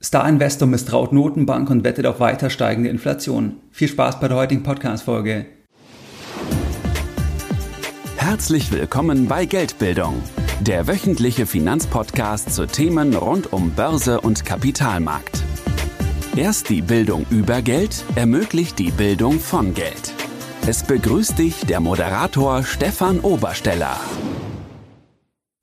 Star-Investor misstraut Notenbank und wettet auf weiter steigende Inflation. Viel Spaß bei der heutigen Podcast-Folge. Herzlich willkommen bei Geldbildung, der wöchentliche Finanzpodcast zu Themen rund um Börse und Kapitalmarkt. Erst die Bildung über Geld ermöglicht die Bildung von Geld. Es begrüßt dich der Moderator Stefan Obersteller.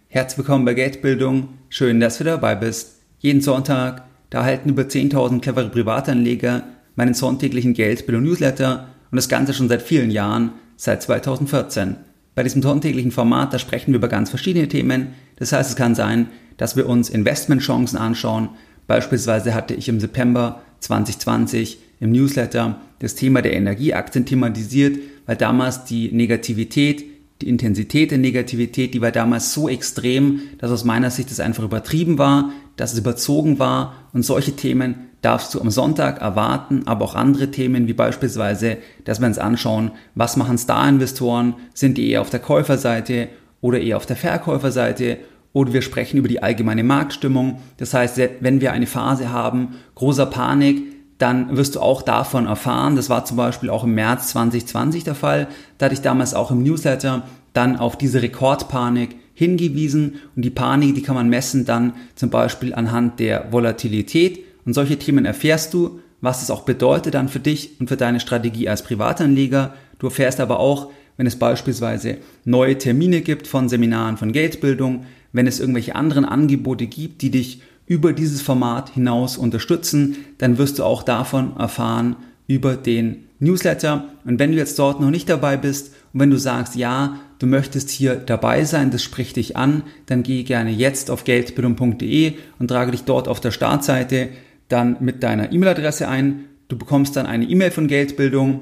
Herzlich willkommen bei Geldbildung. Schön, dass du dabei bist. Jeden Sonntag da erhalten über 10.000 clevere Privatanleger meinen sonntäglichen Geldbildung-Newsletter und das Ganze schon seit vielen Jahren, seit 2014. Bei diesem sonntäglichen Format, da sprechen wir über ganz verschiedene Themen. Das heißt, es kann sein, dass wir uns Investmentchancen anschauen. Beispielsweise hatte ich im September 2020 im Newsletter das Thema der Energieaktien thematisiert, weil damals die Negativität, die Intensität der Negativität, die war damals so extrem, dass aus meiner Sicht es einfach übertrieben war dass es überzogen war und solche Themen darfst du am Sonntag erwarten, aber auch andere Themen wie beispielsweise, dass wir uns anschauen, was machen Star-Investoren, sind die eher auf der Käuferseite oder eher auf der Verkäuferseite oder wir sprechen über die allgemeine Marktstimmung. Das heißt, wenn wir eine Phase haben, großer Panik, dann wirst du auch davon erfahren. Das war zum Beispiel auch im März 2020 der Fall. Da hatte ich damals auch im Newsletter dann auf diese Rekordpanik hingewiesen und die Panik, die kann man messen dann zum Beispiel anhand der Volatilität und solche Themen erfährst du, was es auch bedeutet dann für dich und für deine Strategie als Privatanleger. Du erfährst aber auch, wenn es beispielsweise neue Termine gibt von Seminaren von Geldbildung, wenn es irgendwelche anderen Angebote gibt, die dich über dieses Format hinaus unterstützen, dann wirst du auch davon erfahren über den Newsletter. Und wenn du jetzt dort noch nicht dabei bist und wenn du sagst, ja, du möchtest hier dabei sein, das spricht dich an, dann geh gerne jetzt auf geldbildung.de und trage dich dort auf der Startseite dann mit deiner E-Mail-Adresse ein. Du bekommst dann eine E-Mail von Geldbildung.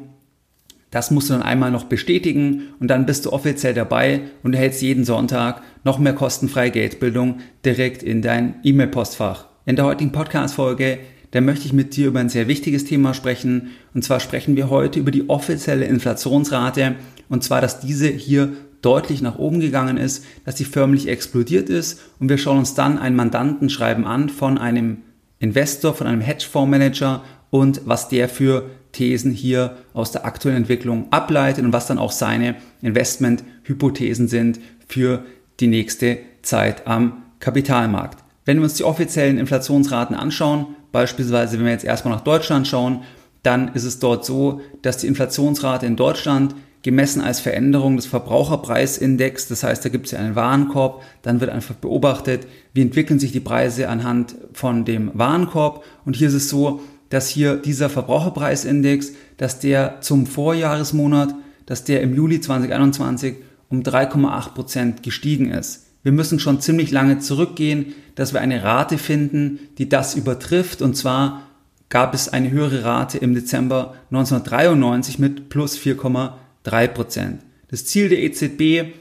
Das musst du dann einmal noch bestätigen und dann bist du offiziell dabei und erhältst jeden Sonntag noch mehr kostenfreie Geldbildung direkt in dein E-Mail-Postfach. In der heutigen Podcast-Folge da möchte ich mit dir über ein sehr wichtiges Thema sprechen. Und zwar sprechen wir heute über die offizielle Inflationsrate. Und zwar, dass diese hier deutlich nach oben gegangen ist, dass sie förmlich explodiert ist. Und wir schauen uns dann ein Mandantenschreiben an von einem Investor, von einem Hedgefondsmanager und was der für Thesen hier aus der aktuellen Entwicklung ableitet und was dann auch seine Investmenthypothesen sind für die nächste Zeit am Kapitalmarkt. Wenn wir uns die offiziellen Inflationsraten anschauen, beispielsweise wenn wir jetzt erstmal nach Deutschland schauen, dann ist es dort so, dass die Inflationsrate in Deutschland gemessen als Veränderung des Verbraucherpreisindex, das heißt, da gibt es ja einen Warenkorb, dann wird einfach beobachtet, wie entwickeln sich die Preise anhand von dem Warenkorb und hier ist es so, dass hier dieser Verbraucherpreisindex, dass der zum Vorjahresmonat, dass der im Juli 2021 um 3,8 Prozent gestiegen ist. Wir müssen schon ziemlich lange zurückgehen, dass wir eine Rate finden, die das übertrifft. Und zwar gab es eine höhere Rate im Dezember 1993 mit plus 4,3 Prozent. Das Ziel der EZB,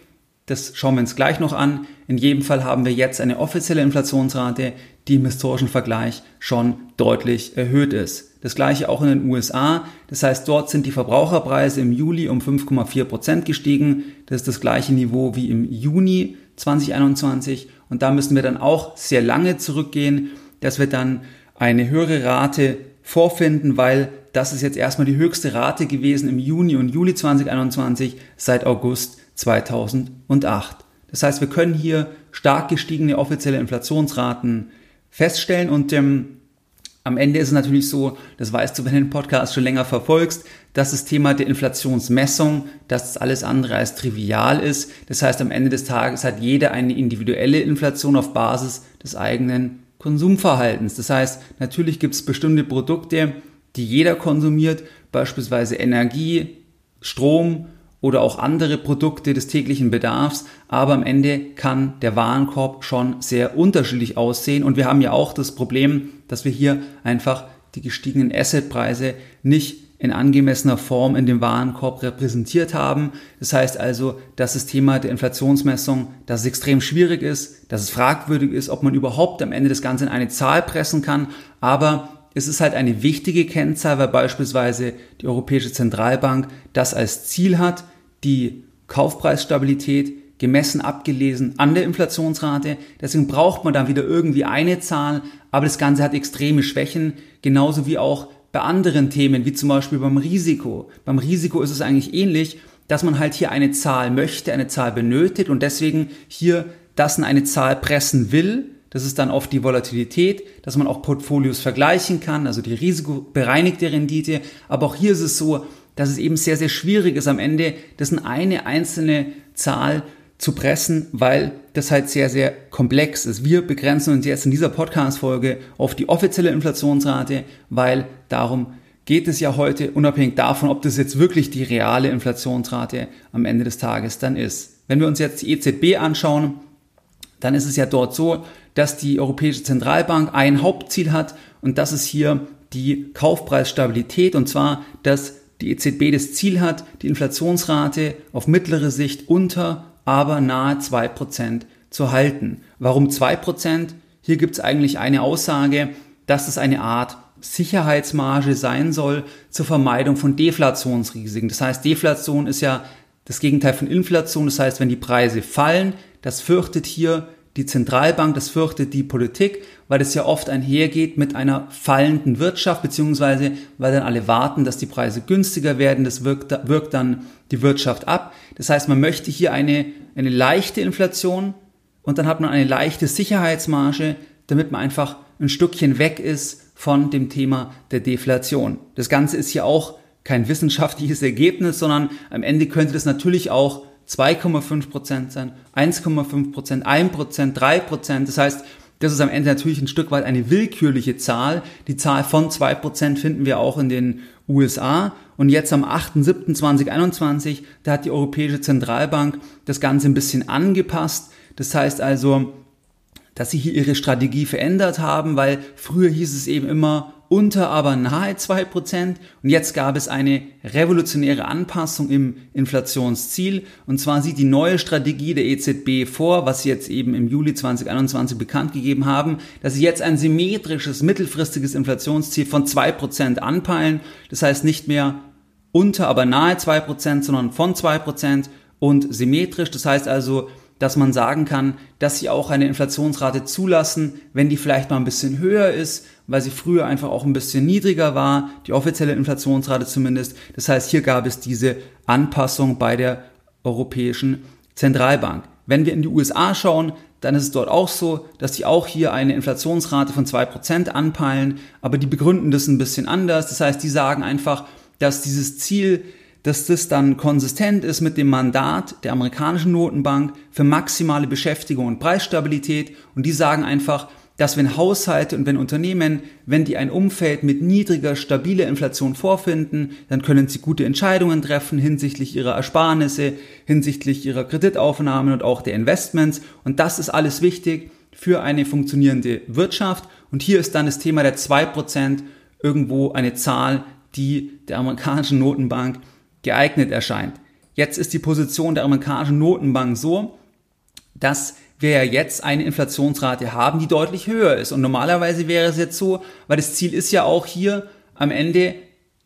das schauen wir uns gleich noch an. In jedem Fall haben wir jetzt eine offizielle Inflationsrate, die im historischen Vergleich schon deutlich erhöht ist. Das gleiche auch in den USA. Das heißt, dort sind die Verbraucherpreise im Juli um 5,4 Prozent gestiegen. Das ist das gleiche Niveau wie im Juni 2021. Und da müssen wir dann auch sehr lange zurückgehen, dass wir dann eine höhere Rate vorfinden, weil das ist jetzt erstmal die höchste Rate gewesen im Juni und Juli 2021 seit August 2008. Das heißt, wir können hier stark gestiegene offizielle Inflationsraten feststellen und ähm, am Ende ist es natürlich so, das weißt du, wenn du den Podcast schon länger verfolgst, dass das Thema der Inflationsmessung, dass das alles andere als trivial ist. Das heißt, am Ende des Tages hat jeder eine individuelle Inflation auf Basis des eigenen Konsumverhaltens. Das heißt, natürlich gibt es bestimmte Produkte, die jeder konsumiert, beispielsweise Energie, Strom, oder auch andere Produkte des täglichen Bedarfs, aber am Ende kann der Warenkorb schon sehr unterschiedlich aussehen und wir haben ja auch das Problem, dass wir hier einfach die gestiegenen Assetpreise nicht in angemessener Form in dem Warenkorb repräsentiert haben. Das heißt also, dass das Thema der Inflationsmessung, dass es extrem schwierig ist, dass es fragwürdig ist, ob man überhaupt am Ende das Ganze in eine Zahl pressen kann, aber es ist halt eine wichtige Kennzahl, weil beispielsweise die Europäische Zentralbank das als Ziel hat, die Kaufpreisstabilität gemessen, abgelesen an der Inflationsrate. Deswegen braucht man dann wieder irgendwie eine Zahl, aber das Ganze hat extreme Schwächen, genauso wie auch bei anderen Themen, wie zum Beispiel beim Risiko. Beim Risiko ist es eigentlich ähnlich, dass man halt hier eine Zahl möchte, eine Zahl benötigt und deswegen hier das in eine Zahl pressen will. Das ist dann oft die Volatilität, dass man auch Portfolios vergleichen kann, also die risikobereinigte Rendite. Aber auch hier ist es so, dass es eben sehr, sehr schwierig ist, am Ende das in eine einzelne Zahl zu pressen, weil das halt sehr, sehr komplex ist. Wir begrenzen uns jetzt in dieser Podcast-Folge auf die offizielle Inflationsrate, weil darum geht es ja heute, unabhängig davon, ob das jetzt wirklich die reale Inflationsrate am Ende des Tages dann ist. Wenn wir uns jetzt die EZB anschauen, dann ist es ja dort so, dass die Europäische Zentralbank ein Hauptziel hat und das ist hier die Kaufpreisstabilität und zwar, dass die EZB das Ziel hat, die Inflationsrate auf mittlere Sicht unter, aber nahe 2% zu halten. Warum 2%? Hier gibt es eigentlich eine Aussage, dass es eine Art Sicherheitsmarge sein soll zur Vermeidung von Deflationsrisiken. Das heißt, Deflation ist ja das Gegenteil von Inflation. Das heißt, wenn die Preise fallen, das fürchtet hier die Zentralbank, das fürchtet die Politik, weil es ja oft einhergeht mit einer fallenden Wirtschaft, beziehungsweise weil dann alle warten, dass die Preise günstiger werden, das wirkt, wirkt dann die Wirtschaft ab. Das heißt, man möchte hier eine, eine leichte Inflation und dann hat man eine leichte Sicherheitsmarge, damit man einfach ein Stückchen weg ist von dem Thema der Deflation. Das Ganze ist hier auch kein wissenschaftliches Ergebnis, sondern am Ende könnte das natürlich auch 2,5 Prozent sein, 1,5 Prozent, 1 Prozent, 3 Prozent. Das heißt, das ist am Ende natürlich ein Stück weit eine willkürliche Zahl. Die Zahl von 2 Prozent finden wir auch in den USA. Und jetzt am 8.7.2021, da hat die Europäische Zentralbank das Ganze ein bisschen angepasst. Das heißt also, dass sie hier ihre Strategie verändert haben, weil früher hieß es eben immer unter aber nahe zwei Prozent. Und jetzt gab es eine revolutionäre Anpassung im Inflationsziel. Und zwar sieht die neue Strategie der EZB vor, was sie jetzt eben im Juli 2021 bekannt gegeben haben, dass sie jetzt ein symmetrisches mittelfristiges Inflationsziel von zwei Prozent anpeilen, das heißt nicht mehr unter aber nahe zwei Prozent, sondern von zwei Prozent und symmetrisch, das heißt also dass man sagen kann, dass sie auch eine Inflationsrate zulassen, wenn die vielleicht mal ein bisschen höher ist, weil sie früher einfach auch ein bisschen niedriger war, die offizielle Inflationsrate zumindest. Das heißt, hier gab es diese Anpassung bei der Europäischen Zentralbank. Wenn wir in die USA schauen, dann ist es dort auch so, dass die auch hier eine Inflationsrate von zwei Prozent anpeilen, aber die begründen das ein bisschen anders. Das heißt, die sagen einfach, dass dieses Ziel dass das dann konsistent ist mit dem Mandat der amerikanischen Notenbank für maximale Beschäftigung und Preisstabilität. Und die sagen einfach, dass wenn Haushalte und wenn Unternehmen, wenn die ein Umfeld mit niedriger, stabiler Inflation vorfinden, dann können sie gute Entscheidungen treffen hinsichtlich ihrer Ersparnisse, hinsichtlich ihrer Kreditaufnahmen und auch der Investments. Und das ist alles wichtig für eine funktionierende Wirtschaft. Und hier ist dann das Thema der zwei Prozent irgendwo eine Zahl, die der amerikanischen Notenbank geeignet erscheint. Jetzt ist die Position der amerikanischen Notenbank so, dass wir ja jetzt eine Inflationsrate haben, die deutlich höher ist. Und normalerweise wäre es jetzt so, weil das Ziel ist ja auch hier am Ende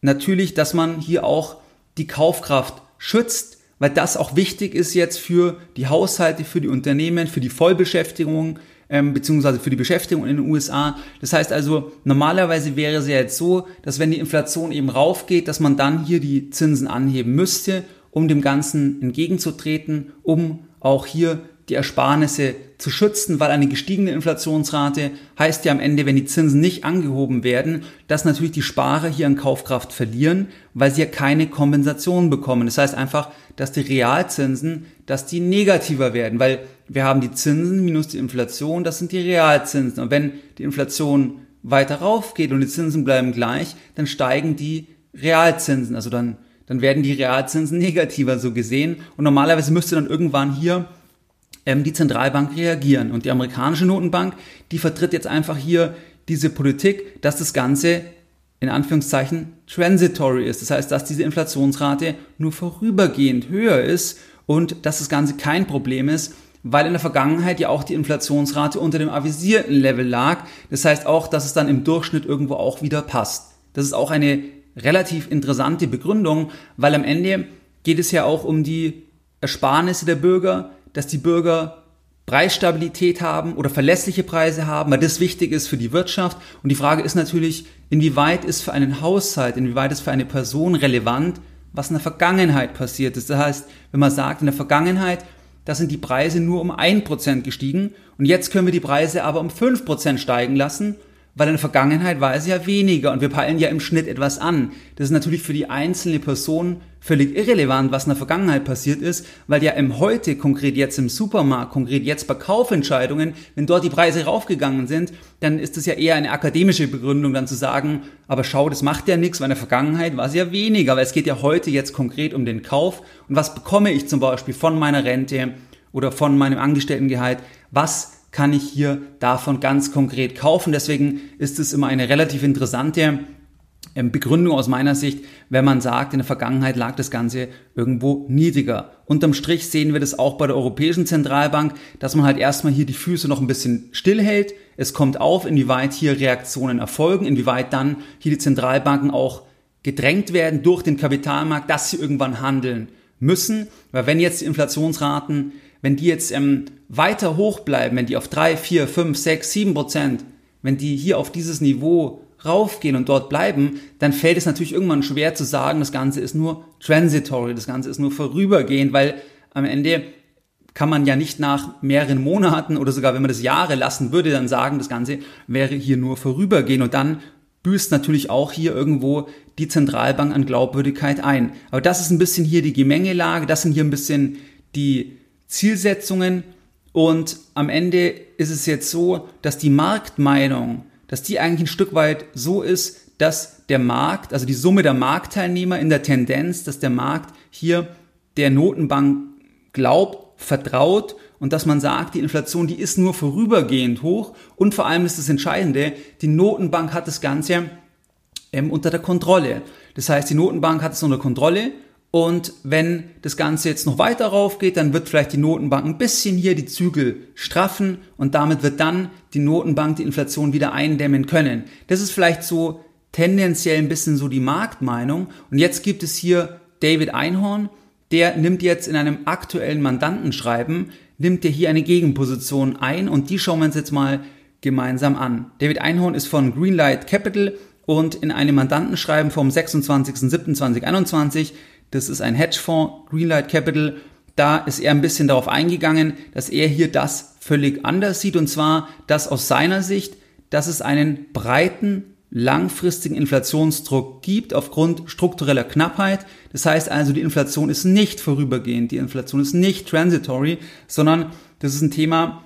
natürlich, dass man hier auch die Kaufkraft schützt, weil das auch wichtig ist jetzt für die Haushalte, für die Unternehmen, für die Vollbeschäftigung, ähm, beziehungsweise für die Beschäftigung in den USA. Das heißt also, normalerweise wäre es ja jetzt so, dass wenn die Inflation eben raufgeht, dass man dann hier die Zinsen anheben müsste, um dem Ganzen entgegenzutreten, um auch hier die Ersparnisse zu schützen, weil eine gestiegene Inflationsrate heißt ja am Ende, wenn die Zinsen nicht angehoben werden, dass natürlich die Sparer hier an Kaufkraft verlieren, weil sie ja keine Kompensation bekommen. Das heißt einfach, dass die Realzinsen, dass die negativer werden, weil wir haben die Zinsen minus die Inflation, das sind die Realzinsen. Und wenn die Inflation weiter raufgeht und die Zinsen bleiben gleich, dann steigen die Realzinsen. Also dann, dann werden die Realzinsen negativer so gesehen. Und normalerweise müsste dann irgendwann hier ähm, die Zentralbank reagieren. Und die amerikanische Notenbank, die vertritt jetzt einfach hier diese Politik, dass das Ganze in Anführungszeichen transitory ist. Das heißt, dass diese Inflationsrate nur vorübergehend höher ist und dass das Ganze kein Problem ist, weil in der Vergangenheit ja auch die Inflationsrate unter dem avisierten Level lag. Das heißt auch, dass es dann im Durchschnitt irgendwo auch wieder passt. Das ist auch eine relativ interessante Begründung, weil am Ende geht es ja auch um die Ersparnisse der Bürger, dass die Bürger Preisstabilität haben oder verlässliche Preise haben, weil das wichtig ist für die Wirtschaft. Und die Frage ist natürlich, inwieweit ist für einen Haushalt, inwieweit ist für eine Person relevant, was in der Vergangenheit passiert ist. Das heißt, wenn man sagt, in der Vergangenheit, da sind die Preise nur um ein Prozent gestiegen. Und jetzt können wir die Preise aber um fünf Prozent steigen lassen, weil in der Vergangenheit war es ja weniger und wir peilen ja im Schnitt etwas an. Das ist natürlich für die einzelne Person völlig irrelevant, was in der Vergangenheit passiert ist, weil ja im Heute, konkret jetzt im Supermarkt, konkret jetzt bei Kaufentscheidungen, wenn dort die Preise raufgegangen sind, dann ist das ja eher eine akademische Begründung, dann zu sagen, aber schau, das macht ja nichts, weil in der Vergangenheit war es ja weniger, weil es geht ja heute jetzt konkret um den Kauf. Und was bekomme ich zum Beispiel von meiner Rente oder von meinem Angestelltengehalt, was kann ich hier davon ganz konkret kaufen. Deswegen ist es immer eine relativ interessante ähm, Begründung aus meiner Sicht, wenn man sagt, in der Vergangenheit lag das Ganze irgendwo niedriger. Unterm Strich sehen wir das auch bei der Europäischen Zentralbank, dass man halt erstmal hier die Füße noch ein bisschen stillhält. Es kommt auf, inwieweit hier Reaktionen erfolgen, inwieweit dann hier die Zentralbanken auch gedrängt werden durch den Kapitalmarkt, dass sie irgendwann handeln müssen. Weil wenn jetzt die Inflationsraten wenn die jetzt ähm, weiter hoch bleiben, wenn die auf 3, 4, 5, 6, 7 Prozent, wenn die hier auf dieses Niveau raufgehen und dort bleiben, dann fällt es natürlich irgendwann schwer zu sagen, das Ganze ist nur transitory, das Ganze ist nur vorübergehend, weil am Ende kann man ja nicht nach mehreren Monaten oder sogar wenn man das Jahre lassen würde, dann sagen, das Ganze wäre hier nur vorübergehend und dann büßt natürlich auch hier irgendwo die Zentralbank an Glaubwürdigkeit ein. Aber das ist ein bisschen hier die Gemengelage, das sind hier ein bisschen die Zielsetzungen. Und am Ende ist es jetzt so, dass die Marktmeinung, dass die eigentlich ein Stück weit so ist, dass der Markt, also die Summe der Marktteilnehmer in der Tendenz, dass der Markt hier der Notenbank glaubt, vertraut und dass man sagt, die Inflation, die ist nur vorübergehend hoch. Und vor allem ist das Entscheidende, die Notenbank hat das Ganze ähm, unter der Kontrolle. Das heißt, die Notenbank hat es unter Kontrolle und wenn das Ganze jetzt noch weiter raufgeht, dann wird vielleicht die Notenbank ein bisschen hier die Zügel straffen und damit wird dann die Notenbank die Inflation wieder eindämmen können. Das ist vielleicht so tendenziell ein bisschen so die Marktmeinung. Und jetzt gibt es hier David Einhorn, der nimmt jetzt in einem aktuellen Mandantenschreiben, nimmt er hier eine Gegenposition ein und die schauen wir uns jetzt mal gemeinsam an. David Einhorn ist von Greenlight Capital und in einem Mandantenschreiben vom 26.07.2021 das ist ein Hedgefonds, Greenlight Capital. Da ist er ein bisschen darauf eingegangen, dass er hier das völlig anders sieht. Und zwar, dass aus seiner Sicht, dass es einen breiten, langfristigen Inflationsdruck gibt aufgrund struktureller Knappheit. Das heißt also, die Inflation ist nicht vorübergehend, die Inflation ist nicht transitory, sondern das ist ein Thema,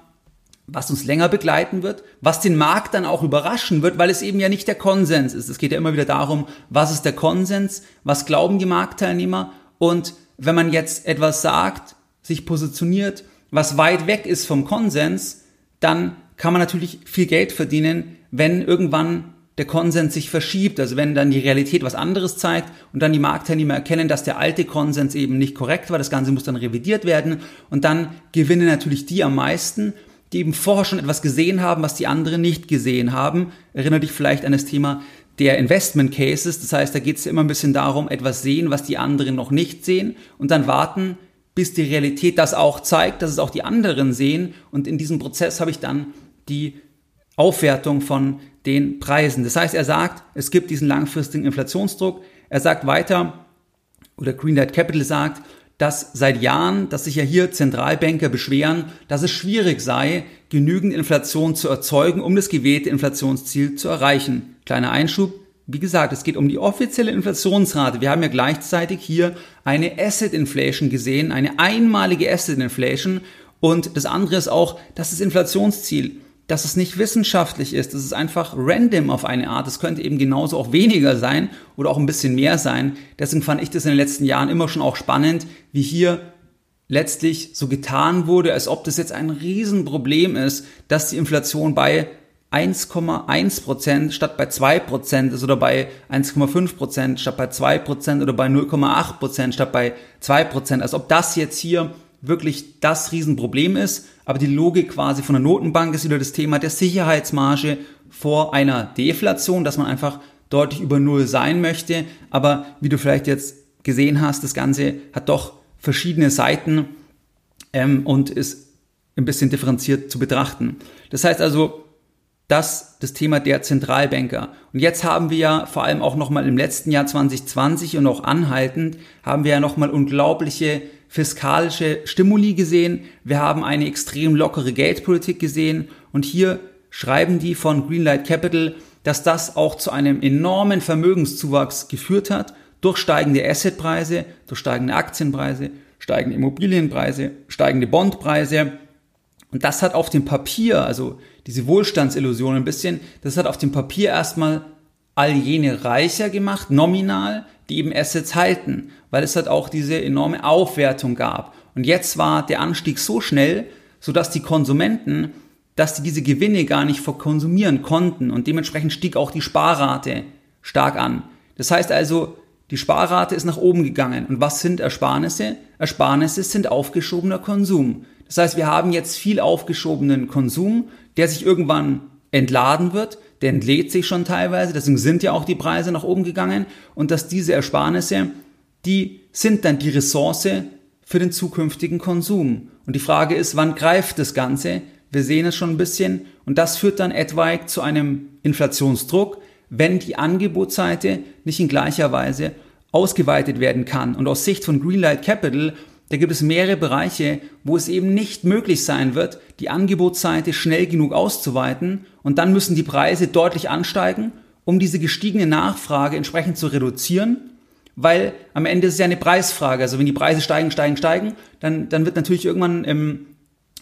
was uns länger begleiten wird, was den Markt dann auch überraschen wird, weil es eben ja nicht der Konsens ist. Es geht ja immer wieder darum, was ist der Konsens, was glauben die Marktteilnehmer und wenn man jetzt etwas sagt, sich positioniert, was weit weg ist vom Konsens, dann kann man natürlich viel Geld verdienen, wenn irgendwann der Konsens sich verschiebt, also wenn dann die Realität was anderes zeigt und dann die Marktteilnehmer erkennen, dass der alte Konsens eben nicht korrekt war, das Ganze muss dann revidiert werden und dann gewinnen natürlich die am meisten die eben vorher schon etwas gesehen haben, was die anderen nicht gesehen haben. Erinnere dich vielleicht an das Thema der Investment Cases. Das heißt, da geht es immer ein bisschen darum, etwas sehen, was die anderen noch nicht sehen und dann warten, bis die Realität das auch zeigt, dass es auch die anderen sehen. Und in diesem Prozess habe ich dann die Aufwertung von den Preisen. Das heißt, er sagt, es gibt diesen langfristigen Inflationsdruck. Er sagt weiter, oder Greenlight Capital sagt, dass seit Jahren, dass sich ja hier Zentralbanker beschweren, dass es schwierig sei, genügend Inflation zu erzeugen, um das gewählte Inflationsziel zu erreichen. Kleiner Einschub. Wie gesagt, es geht um die offizielle Inflationsrate. Wir haben ja gleichzeitig hier eine Asset Inflation gesehen, eine einmalige Asset Inflation. Und das andere ist auch, dass das Inflationsziel dass es nicht wissenschaftlich ist, es einfach random auf eine Art. Es könnte eben genauso auch weniger sein oder auch ein bisschen mehr sein. Deswegen fand ich das in den letzten Jahren immer schon auch spannend, wie hier letztlich so getan wurde, als ob das jetzt ein Riesenproblem ist, dass die Inflation bei 1,1 Prozent statt bei 2 Prozent ist oder bei 1,5 Prozent statt bei 2 Prozent oder bei 0,8 Prozent statt bei 2 Prozent. Als ob das jetzt hier wirklich das Riesenproblem ist. Aber die Logik quasi von der Notenbank ist wieder das Thema der Sicherheitsmarge vor einer Deflation, dass man einfach deutlich über Null sein möchte. Aber wie du vielleicht jetzt gesehen hast, das Ganze hat doch verschiedene Seiten. ähm, und ist ein bisschen differenziert zu betrachten. Das heißt also, das das Thema der Zentralbanker. Und jetzt haben wir ja vor allem auch nochmal im letzten Jahr 2020 und auch anhaltend, haben wir ja nochmal unglaubliche fiskalische Stimuli gesehen. Wir haben eine extrem lockere Geldpolitik gesehen. Und hier schreiben die von Greenlight Capital, dass das auch zu einem enormen Vermögenszuwachs geführt hat durch steigende Assetpreise, durch steigende Aktienpreise, steigende Immobilienpreise, steigende Bondpreise. Und das hat auf dem Papier, also diese Wohlstandsillusion ein bisschen, das hat auf dem Papier erstmal all jene reicher gemacht, nominal, die eben Assets halten, weil es halt auch diese enorme Aufwertung gab. Und jetzt war der Anstieg so schnell, sodass die Konsumenten, dass die diese Gewinne gar nicht verkonsumieren konnten und dementsprechend stieg auch die Sparrate stark an. Das heißt also, die Sparrate ist nach oben gegangen. Und was sind Ersparnisse? Ersparnisse sind aufgeschobener Konsum. Das heißt, wir haben jetzt viel aufgeschobenen Konsum, der sich irgendwann entladen wird, der entlädt sich schon teilweise, deswegen sind ja auch die Preise nach oben gegangen und dass diese Ersparnisse, die sind dann die Ressource für den zukünftigen Konsum. Und die Frage ist, wann greift das Ganze? Wir sehen es schon ein bisschen und das führt dann etwaig zu einem Inflationsdruck, wenn die Angebotsseite nicht in gleicher Weise ausgeweitet werden kann. Und aus Sicht von Greenlight Capital da gibt es mehrere Bereiche, wo es eben nicht möglich sein wird, die Angebotsseite schnell genug auszuweiten. Und dann müssen die Preise deutlich ansteigen, um diese gestiegene Nachfrage entsprechend zu reduzieren, weil am Ende ist es ja eine Preisfrage. Also wenn die Preise steigen, steigen, steigen, dann, dann wird natürlich irgendwann ähm,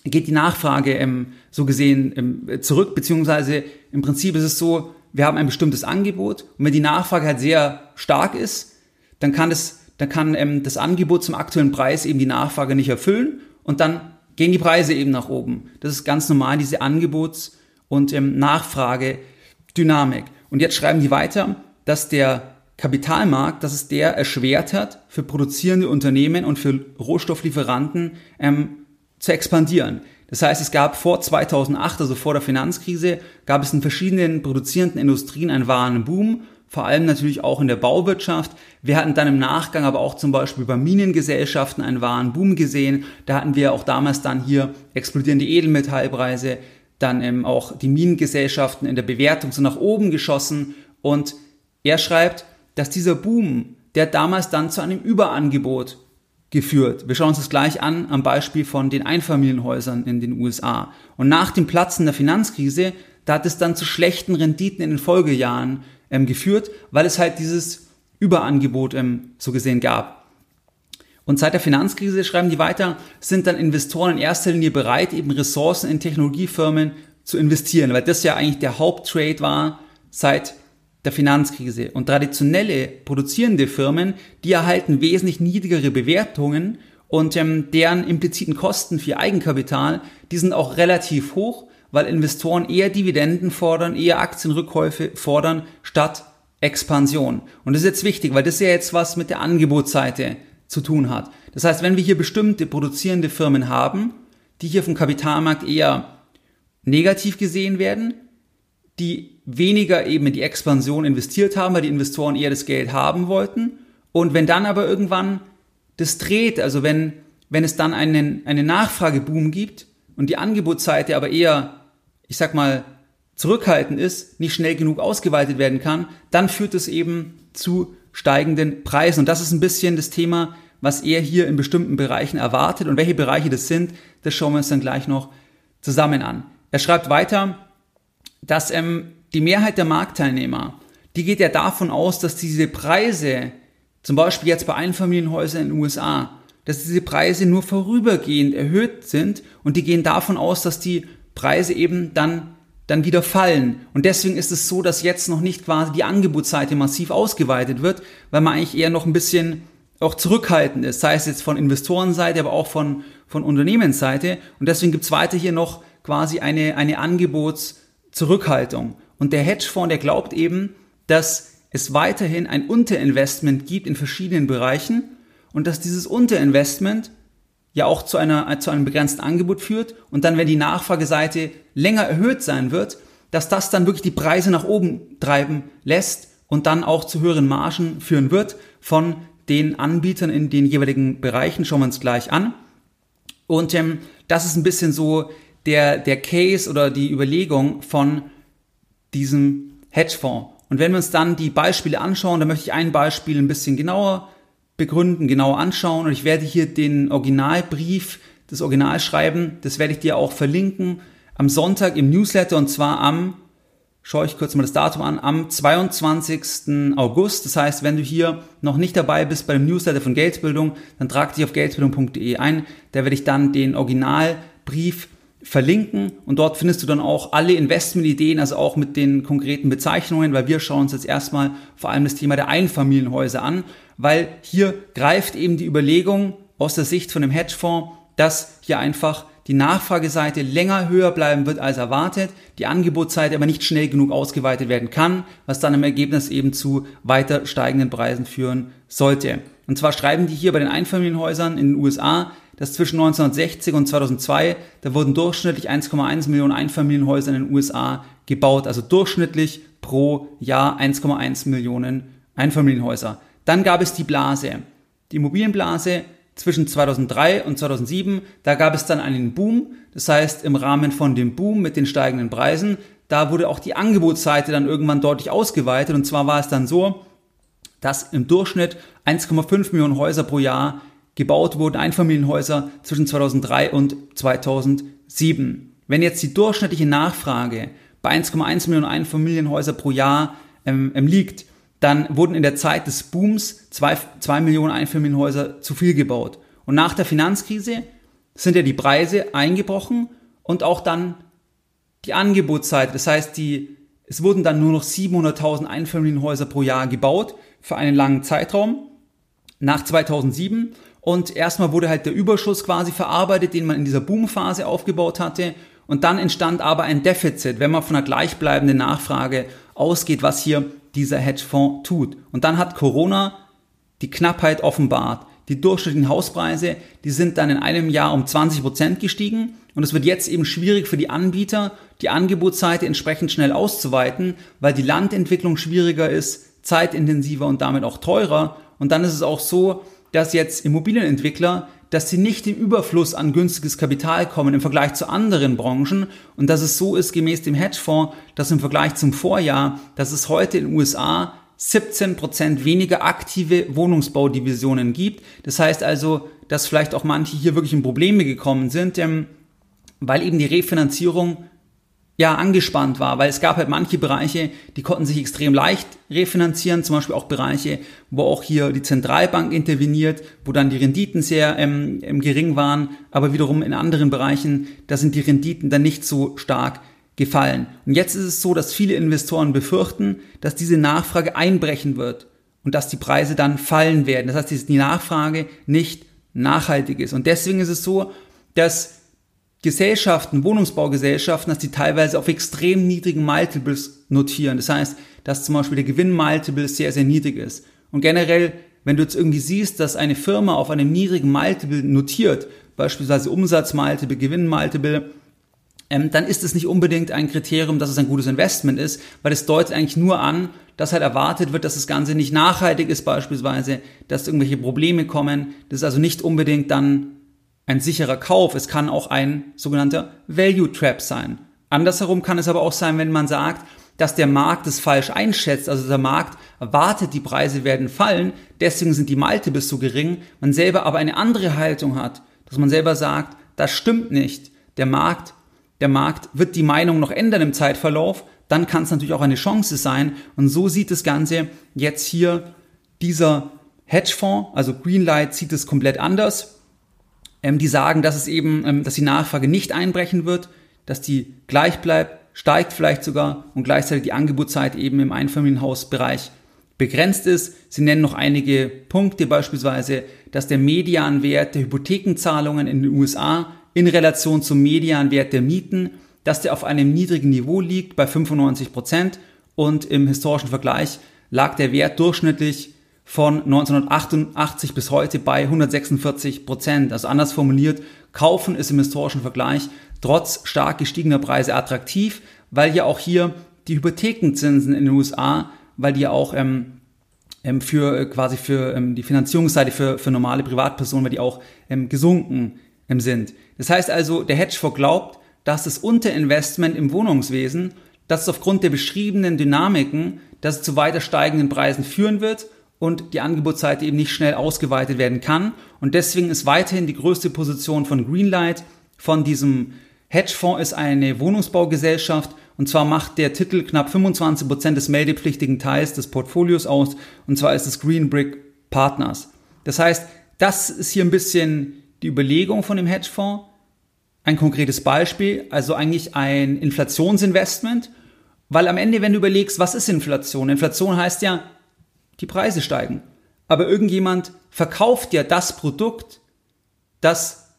geht die Nachfrage ähm, so gesehen ähm, zurück, beziehungsweise im Prinzip ist es so, wir haben ein bestimmtes Angebot. Und wenn die Nachfrage halt sehr stark ist, dann kann es dann kann ähm, das Angebot zum aktuellen Preis eben die Nachfrage nicht erfüllen und dann gehen die Preise eben nach oben. Das ist ganz normal, diese Angebots- und ähm, Nachfragedynamik. Und jetzt schreiben die weiter, dass der Kapitalmarkt, dass es der erschwert hat, für produzierende Unternehmen und für Rohstofflieferanten ähm, zu expandieren. Das heißt, es gab vor 2008, also vor der Finanzkrise, gab es in verschiedenen produzierenden Industrien einen wahren Boom vor allem natürlich auch in der Bauwirtschaft. Wir hatten dann im Nachgang aber auch zum Beispiel bei Minengesellschaften einen wahren Boom gesehen. Da hatten wir auch damals dann hier explodierende Edelmetallpreise, dann eben auch die Minengesellschaften in der Bewertung so nach oben geschossen. Und er schreibt, dass dieser Boom, der damals dann zu einem Überangebot geführt. Wir schauen uns das gleich an am Beispiel von den Einfamilienhäusern in den USA. Und nach dem Platzen der Finanzkrise, da hat es dann zu schlechten Renditen in den Folgejahren ähm, geführt, weil es halt dieses Überangebot ähm, so gesehen gab. Und seit der Finanzkrise, schreiben die weiter, sind dann Investoren in erster Linie bereit, eben Ressourcen in Technologiefirmen zu investieren, weil das ja eigentlich der Haupttrade war seit der Finanzkrise. Und traditionelle produzierende Firmen, die erhalten wesentlich niedrigere Bewertungen und ähm, deren impliziten Kosten für Eigenkapital, die sind auch relativ hoch weil Investoren eher Dividenden fordern, eher Aktienrückkäufe fordern, statt Expansion. Und das ist jetzt wichtig, weil das ja jetzt was mit der Angebotsseite zu tun hat. Das heißt, wenn wir hier bestimmte produzierende Firmen haben, die hier vom Kapitalmarkt eher negativ gesehen werden, die weniger eben in die Expansion investiert haben, weil die Investoren eher das Geld haben wollten. Und wenn dann aber irgendwann das dreht, also wenn, wenn es dann einen, einen Nachfrageboom gibt und die Angebotsseite aber eher ich sag mal, zurückhaltend ist, nicht schnell genug ausgeweitet werden kann, dann führt es eben zu steigenden Preisen. Und das ist ein bisschen das Thema, was er hier in bestimmten Bereichen erwartet. Und welche Bereiche das sind, das schauen wir uns dann gleich noch zusammen an. Er schreibt weiter, dass ähm, die Mehrheit der Marktteilnehmer, die geht ja davon aus, dass diese Preise, zum Beispiel jetzt bei Einfamilienhäusern in den USA, dass diese Preise nur vorübergehend erhöht sind und die gehen davon aus, dass die Preise eben dann dann wieder fallen. Und deswegen ist es so, dass jetzt noch nicht quasi die Angebotsseite massiv ausgeweitet wird, weil man eigentlich eher noch ein bisschen auch zurückhaltend ist, sei es jetzt von Investorenseite, aber auch von, von Unternehmensseite. Und deswegen gibt es weiter hier noch quasi eine, eine Angebotszurückhaltung. Und der Hedgefonds, der glaubt eben, dass es weiterhin ein Unterinvestment gibt in verschiedenen Bereichen und dass dieses Unterinvestment ja auch zu, einer, zu einem begrenzten Angebot führt und dann, wenn die Nachfrageseite länger erhöht sein wird, dass das dann wirklich die Preise nach oben treiben lässt und dann auch zu höheren Margen führen wird von den Anbietern in den jeweiligen Bereichen. Schauen wir uns gleich an. Und ähm, das ist ein bisschen so der, der Case oder die Überlegung von diesem Hedgefonds. Und wenn wir uns dann die Beispiele anschauen, dann möchte ich ein Beispiel ein bisschen genauer begründen, genauer anschauen. Und ich werde hier den Originalbrief, das Originalschreiben, das werde ich dir auch verlinken am Sonntag im Newsletter und zwar am, schaue ich kurz mal das Datum an, am 22. August. Das heißt, wenn du hier noch nicht dabei bist bei dem Newsletter von Geldbildung, dann trag dich auf geldbildung.de ein. Da werde ich dann den Originalbrief verlinken und dort findest du dann auch alle Investmentideen, also auch mit den konkreten Bezeichnungen, weil wir schauen uns jetzt erstmal vor allem das Thema der Einfamilienhäuser an, weil hier greift eben die Überlegung aus der Sicht von dem Hedgefonds, dass hier einfach die Nachfrageseite länger höher bleiben wird als erwartet, die Angebotsseite aber nicht schnell genug ausgeweitet werden kann, was dann im Ergebnis eben zu weiter steigenden Preisen führen sollte. Und zwar schreiben die hier bei den Einfamilienhäusern in den USA, dass zwischen 1960 und 2002, da wurden durchschnittlich 1,1 Millionen Einfamilienhäuser in den USA gebaut, also durchschnittlich pro Jahr 1,1 Millionen Einfamilienhäuser. Dann gab es die Blase, die Immobilienblase zwischen 2003 und 2007, da gab es dann einen Boom. Das heißt, im Rahmen von dem Boom mit den steigenden Preisen, da wurde auch die Angebotsseite dann irgendwann deutlich ausgeweitet. Und zwar war es dann so, dass im Durchschnitt 1,5 Millionen Häuser pro Jahr gebaut wurden, Einfamilienhäuser zwischen 2003 und 2007. Wenn jetzt die durchschnittliche Nachfrage bei 1,1 Millionen Einfamilienhäuser pro Jahr ähm, ähm, liegt, dann wurden in der Zeit des Booms zwei, zwei Millionen Einfamilienhäuser zu viel gebaut. Und nach der Finanzkrise sind ja die Preise eingebrochen und auch dann die Angebotsseite. Das heißt, die, es wurden dann nur noch 700.000 Einfamilienhäuser pro Jahr gebaut für einen langen Zeitraum nach 2007 und erstmal wurde halt der Überschuss quasi verarbeitet, den man in dieser Boomphase aufgebaut hatte. Und dann entstand aber ein Defizit, wenn man von einer gleichbleibenden Nachfrage ausgeht, was hier dieser Hedgefonds tut. Und dann hat Corona die Knappheit offenbart. Die durchschnittlichen Hauspreise, die sind dann in einem Jahr um 20 Prozent gestiegen. Und es wird jetzt eben schwierig für die Anbieter, die Angebotsseite entsprechend schnell auszuweiten, weil die Landentwicklung schwieriger ist, zeitintensiver und damit auch teurer. Und dann ist es auch so, dass jetzt Immobilienentwickler, dass sie nicht im Überfluss an günstiges Kapital kommen im Vergleich zu anderen Branchen und dass es so ist gemäß dem Hedgefonds, dass im Vergleich zum Vorjahr, dass es heute in den USA 17 Prozent weniger aktive Wohnungsbaudivisionen gibt. Das heißt also, dass vielleicht auch manche hier wirklich in Probleme gekommen sind, ähm, weil eben die Refinanzierung ja, angespannt war, weil es gab halt manche Bereiche, die konnten sich extrem leicht refinanzieren, zum Beispiel auch Bereiche, wo auch hier die Zentralbank interveniert, wo dann die Renditen sehr ähm, ähm, gering waren, aber wiederum in anderen Bereichen, da sind die Renditen dann nicht so stark gefallen. Und jetzt ist es so, dass viele Investoren befürchten, dass diese Nachfrage einbrechen wird und dass die Preise dann fallen werden. Das heißt, die Nachfrage nicht nachhaltig ist. Und deswegen ist es so, dass Gesellschaften, Wohnungsbaugesellschaften, dass die teilweise auf extrem niedrigen Multiples notieren. Das heißt, dass zum Beispiel der Gewinn-Multiple sehr, sehr niedrig ist. Und generell, wenn du jetzt irgendwie siehst, dass eine Firma auf einem niedrigen Multiple notiert, beispielsweise Umsatz-Multiple, Gewinn-Multiple, ähm, dann ist es nicht unbedingt ein Kriterium, dass es ein gutes Investment ist, weil es deutet eigentlich nur an, dass halt erwartet wird, dass das Ganze nicht nachhaltig ist beispielsweise, dass irgendwelche Probleme kommen. Das ist also nicht unbedingt dann ein sicherer Kauf. Es kann auch ein sogenannter Value Trap sein. Andersherum kann es aber auch sein, wenn man sagt, dass der Markt es falsch einschätzt. Also der Markt erwartet, die Preise werden fallen, deswegen sind die Multiples so gering. Man selber aber eine andere Haltung hat, dass man selber sagt, das stimmt nicht. Der Markt, der Markt wird die Meinung noch ändern im Zeitverlauf. Dann kann es natürlich auch eine Chance sein. Und so sieht das Ganze jetzt hier dieser Hedgefonds, also Greenlight sieht es komplett anders ähm, die sagen, dass es eben, ähm, dass die Nachfrage nicht einbrechen wird, dass die gleich bleibt, steigt vielleicht sogar und gleichzeitig die Angebotszeit eben im Einfamilienhausbereich begrenzt ist. Sie nennen noch einige Punkte, beispielsweise, dass der Medianwert der Hypothekenzahlungen in den USA in Relation zum Medianwert der Mieten, dass der auf einem niedrigen Niveau liegt bei 95 Prozent und im historischen Vergleich lag der Wert durchschnittlich von 1988 bis heute bei 146 Prozent. Also anders formuliert, kaufen ist im historischen Vergleich trotz stark gestiegener Preise attraktiv, weil ja auch hier die Hypothekenzinsen in den USA, weil die ja auch ähm, ähm, für äh, quasi für ähm, die Finanzierungsseite für, für normale Privatpersonen, weil die auch ähm, gesunken sind. Das heißt also, der Hedgefonds glaubt, dass das Unterinvestment im Wohnungswesen, das es aufgrund der beschriebenen Dynamiken, dass es zu weiter steigenden Preisen führen wird und die Angebotsseite eben nicht schnell ausgeweitet werden kann. Und deswegen ist weiterhin die größte Position von Greenlight, von diesem Hedgefonds, ist eine Wohnungsbaugesellschaft. Und zwar macht der Titel knapp 25 Prozent des meldepflichtigen Teils des Portfolios aus. Und zwar ist es Green Brick Partners. Das heißt, das ist hier ein bisschen die Überlegung von dem Hedgefonds. Ein konkretes Beispiel, also eigentlich ein Inflationsinvestment. Weil am Ende, wenn du überlegst, was ist Inflation? Inflation heißt ja, die Preise steigen. Aber irgendjemand verkauft ja das Produkt, das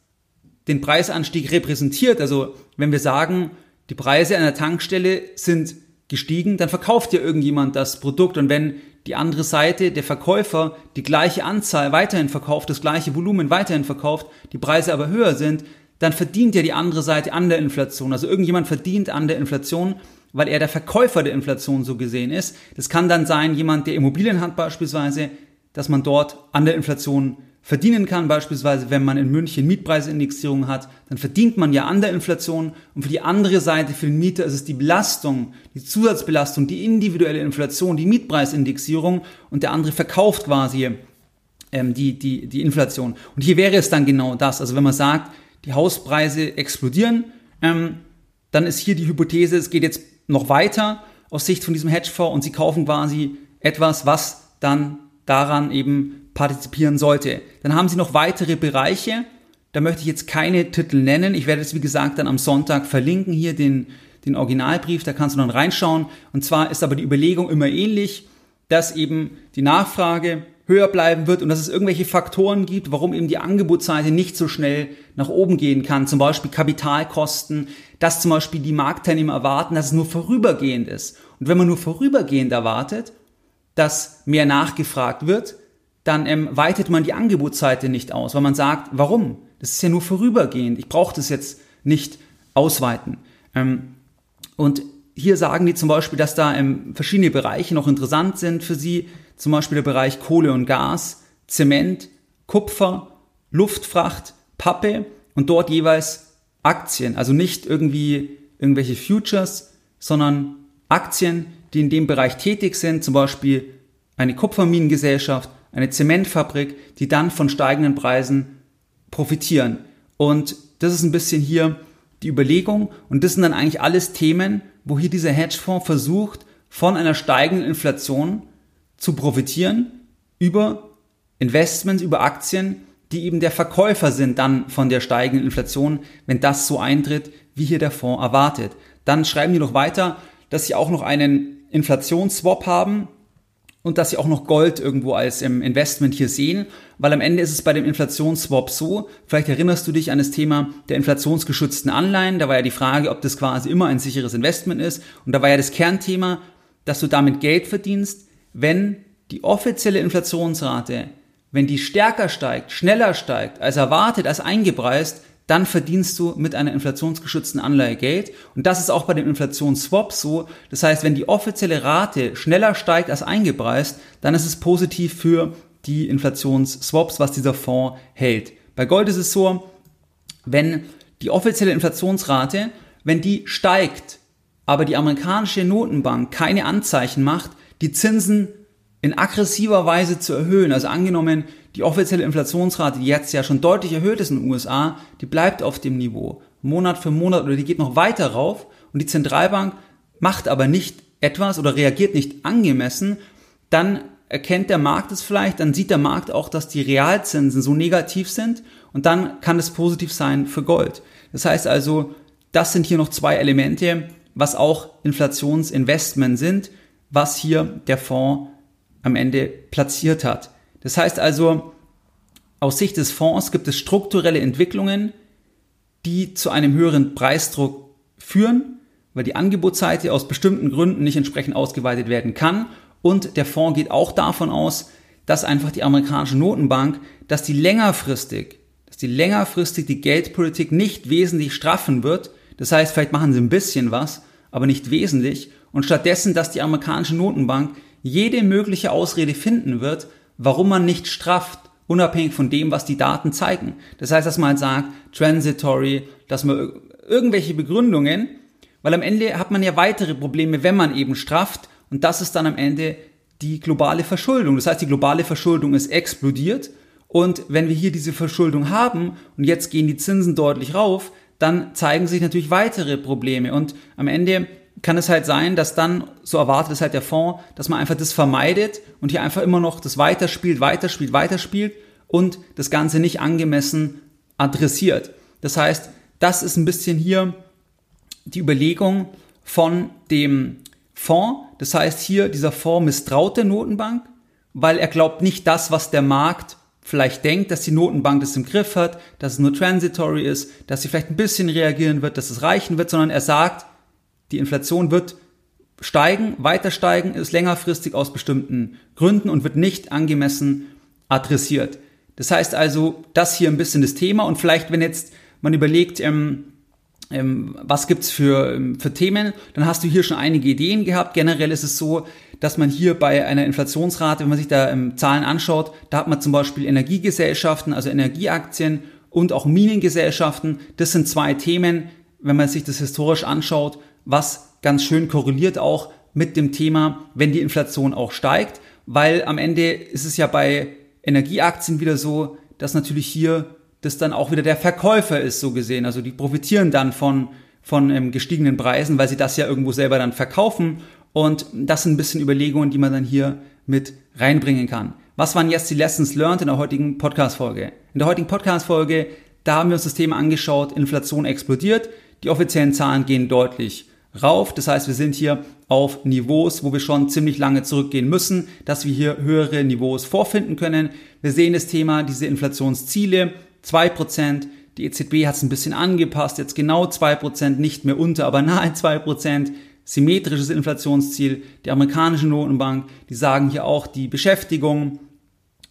den Preisanstieg repräsentiert. Also wenn wir sagen, die Preise an der Tankstelle sind gestiegen, dann verkauft ja irgendjemand das Produkt. Und wenn die andere Seite, der Verkäufer, die gleiche Anzahl weiterhin verkauft, das gleiche Volumen weiterhin verkauft, die Preise aber höher sind, dann verdient ja die andere Seite an der Inflation. Also irgendjemand verdient an der Inflation weil er der Verkäufer der Inflation so gesehen ist. Das kann dann sein, jemand, der Immobilien hat beispielsweise, dass man dort an der Inflation verdienen kann. Beispielsweise, wenn man in München Mietpreisindexierung hat, dann verdient man ja an der Inflation. Und für die andere Seite, für den Mieter, ist es die Belastung, die Zusatzbelastung, die individuelle Inflation, die Mietpreisindexierung. Und der andere verkauft quasi ähm, die, die, die Inflation. Und hier wäre es dann genau das. Also wenn man sagt, die Hauspreise explodieren, ähm, dann ist hier die Hypothese, es geht jetzt noch weiter aus Sicht von diesem Hedgefonds und sie kaufen quasi etwas, was dann daran eben partizipieren sollte. Dann haben sie noch weitere Bereiche. Da möchte ich jetzt keine Titel nennen. Ich werde es, wie gesagt, dann am Sonntag verlinken, hier den, den Originalbrief, da kannst du dann reinschauen. Und zwar ist aber die Überlegung immer ähnlich, dass eben die Nachfrage höher bleiben wird und dass es irgendwelche Faktoren gibt, warum eben die Angebotsseite nicht so schnell nach oben gehen kann. Zum Beispiel Kapitalkosten, dass zum Beispiel die Marktteilnehmer erwarten, dass es nur vorübergehend ist. Und wenn man nur vorübergehend erwartet, dass mehr nachgefragt wird, dann ähm, weitet man die Angebotsseite nicht aus, weil man sagt, warum? Das ist ja nur vorübergehend. Ich brauche das jetzt nicht ausweiten. Ähm, und hier sagen die zum Beispiel, dass da ähm, verschiedene Bereiche noch interessant sind für sie zum Beispiel der Bereich Kohle und Gas, Zement, Kupfer, Luftfracht, Pappe und dort jeweils Aktien. Also nicht irgendwie irgendwelche Futures, sondern Aktien, die in dem Bereich tätig sind, zum Beispiel eine Kupferminengesellschaft, eine Zementfabrik, die dann von steigenden Preisen profitieren. Und das ist ein bisschen hier die Überlegung. Und das sind dann eigentlich alles Themen, wo hier dieser Hedgefonds versucht, von einer steigenden Inflation zu profitieren über Investments, über Aktien, die eben der Verkäufer sind dann von der steigenden Inflation, wenn das so eintritt, wie hier der Fonds erwartet. Dann schreiben die noch weiter, dass sie auch noch einen Inflationsswap haben und dass sie auch noch Gold irgendwo als im Investment hier sehen, weil am Ende ist es bei dem Inflationsswap so, vielleicht erinnerst du dich an das Thema der inflationsgeschützten Anleihen, da war ja die Frage, ob das quasi immer ein sicheres Investment ist und da war ja das Kernthema, dass du damit Geld verdienst, wenn die offizielle Inflationsrate, wenn die stärker steigt, schneller steigt, als erwartet, als eingepreist, dann verdienst du mit einer inflationsgeschützten Anleihe Geld. Und das ist auch bei dem Inflationsswap so. Das heißt, wenn die offizielle Rate schneller steigt als eingepreist, dann ist es positiv für die Inflationsswaps, was dieser Fonds hält. Bei Gold ist es so, wenn die offizielle Inflationsrate, wenn die steigt, aber die amerikanische Notenbank keine Anzeichen macht, die Zinsen in aggressiver Weise zu erhöhen. Also angenommen, die offizielle Inflationsrate, die jetzt ja schon deutlich erhöht ist in den USA, die bleibt auf dem Niveau. Monat für Monat oder die geht noch weiter rauf und die Zentralbank macht aber nicht etwas oder reagiert nicht angemessen, dann erkennt der Markt es vielleicht, dann sieht der Markt auch, dass die Realzinsen so negativ sind und dann kann es positiv sein für Gold. Das heißt also, das sind hier noch zwei Elemente, was auch Inflationsinvestment sind was hier der Fonds am Ende platziert hat. Das heißt also, aus Sicht des Fonds gibt es strukturelle Entwicklungen, die zu einem höheren Preisdruck führen, weil die Angebotsseite aus bestimmten Gründen nicht entsprechend ausgeweitet werden kann. Und der Fonds geht auch davon aus, dass einfach die amerikanische Notenbank, dass die längerfristig, dass die längerfristig die Geldpolitik nicht wesentlich straffen wird. Das heißt, vielleicht machen sie ein bisschen was, aber nicht wesentlich und stattdessen, dass die amerikanische Notenbank jede mögliche Ausrede finden wird, warum man nicht strafft, unabhängig von dem, was die Daten zeigen. Das heißt, dass man halt sagt, transitory, dass man irgendwelche Begründungen, weil am Ende hat man ja weitere Probleme, wenn man eben strafft und das ist dann am Ende die globale Verschuldung. Das heißt, die globale Verschuldung ist explodiert und wenn wir hier diese Verschuldung haben und jetzt gehen die Zinsen deutlich rauf, dann zeigen sich natürlich weitere Probleme und am Ende kann es halt sein, dass dann, so erwartet es halt der Fonds, dass man einfach das vermeidet und hier einfach immer noch das weiterspielt, weiterspielt, weiterspielt und das Ganze nicht angemessen adressiert. Das heißt, das ist ein bisschen hier die Überlegung von dem Fonds. Das heißt, hier dieser Fonds misstraut der Notenbank, weil er glaubt nicht das, was der Markt vielleicht denkt, dass die Notenbank das im Griff hat, dass es nur transitory ist, dass sie vielleicht ein bisschen reagieren wird, dass es reichen wird, sondern er sagt, die Inflation wird steigen, weiter steigen, ist längerfristig aus bestimmten Gründen und wird nicht angemessen adressiert. Das heißt also, das hier ein bisschen das Thema und vielleicht, wenn jetzt man überlegt, ähm, was gibt's für, ähm, für Themen, dann hast du hier schon einige Ideen gehabt. Generell ist es so, dass man hier bei einer Inflationsrate, wenn man sich da ähm, Zahlen anschaut, da hat man zum Beispiel Energiegesellschaften, also Energieaktien und auch Minengesellschaften. Das sind zwei Themen, wenn man sich das historisch anschaut, was ganz schön korreliert auch mit dem Thema, wenn die Inflation auch steigt, weil am Ende ist es ja bei Energieaktien wieder so, dass natürlich hier das dann auch wieder der Verkäufer ist, so gesehen. Also die profitieren dann von, von ähm, gestiegenen Preisen, weil sie das ja irgendwo selber dann verkaufen. Und das sind ein bisschen Überlegungen, die man dann hier mit reinbringen kann. Was waren jetzt die Lessons learned in der heutigen Podcast-Folge? In der heutigen Podcast-Folge, da haben wir uns das Thema angeschaut, Inflation explodiert. Die offiziellen Zahlen gehen deutlich rauf. Das heißt, wir sind hier auf Niveaus, wo wir schon ziemlich lange zurückgehen müssen, dass wir hier höhere Niveaus vorfinden können. Wir sehen das Thema, diese Inflationsziele, 2%. Die EZB hat es ein bisschen angepasst, jetzt genau 2%, nicht mehr unter, aber nahe 2%. Symmetrisches Inflationsziel. Die amerikanische Notenbank, die sagen hier auch die Beschäftigung,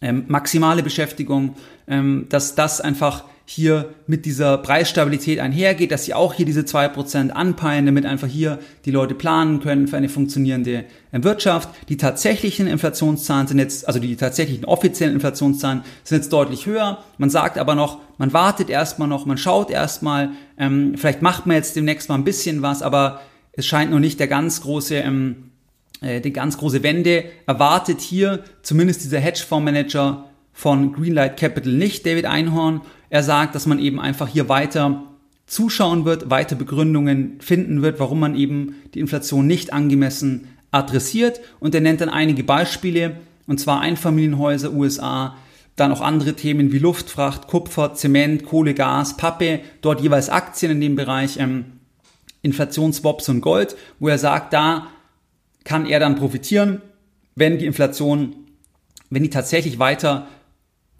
ähm, maximale Beschäftigung, ähm, dass das einfach hier mit dieser Preisstabilität einhergeht, dass sie auch hier diese zwei Prozent anpeilen, damit einfach hier die Leute planen können für eine funktionierende äh, Wirtschaft. Die tatsächlichen Inflationszahlen sind jetzt, also die tatsächlichen offiziellen Inflationszahlen sind jetzt deutlich höher. Man sagt aber noch, man wartet erstmal noch, man schaut erstmal, ähm, vielleicht macht man jetzt demnächst mal ein bisschen was, aber es scheint noch nicht der ganz große ähm, äh, die ganz große Wende erwartet hier zumindest dieser Hedgefondsmanager von Greenlight Capital nicht, David Einhorn. Er sagt, dass man eben einfach hier weiter zuschauen wird, weiter Begründungen finden wird, warum man eben die Inflation nicht angemessen adressiert. Und er nennt dann einige Beispiele, und zwar Einfamilienhäuser USA, dann auch andere Themen wie Luftfracht, Kupfer, Zement, Kohle, Gas, Pappe, dort jeweils Aktien in dem Bereich ähm, Inflationswops und Gold, wo er sagt, da kann er dann profitieren, wenn die Inflation, wenn die tatsächlich weiter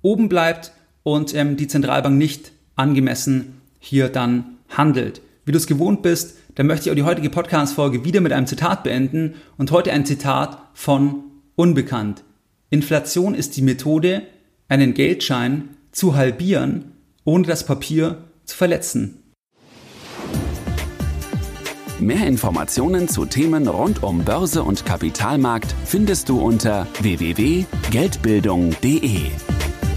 oben bleibt und ähm, die Zentralbank nicht angemessen hier dann handelt. Wie du es gewohnt bist, dann möchte ich auch die heutige Podcast-Folge wieder mit einem Zitat beenden und heute ein Zitat von Unbekannt. Inflation ist die Methode, einen Geldschein zu halbieren, ohne das Papier zu verletzen. Mehr Informationen zu Themen rund um Börse und Kapitalmarkt findest du unter www.geldbildung.de.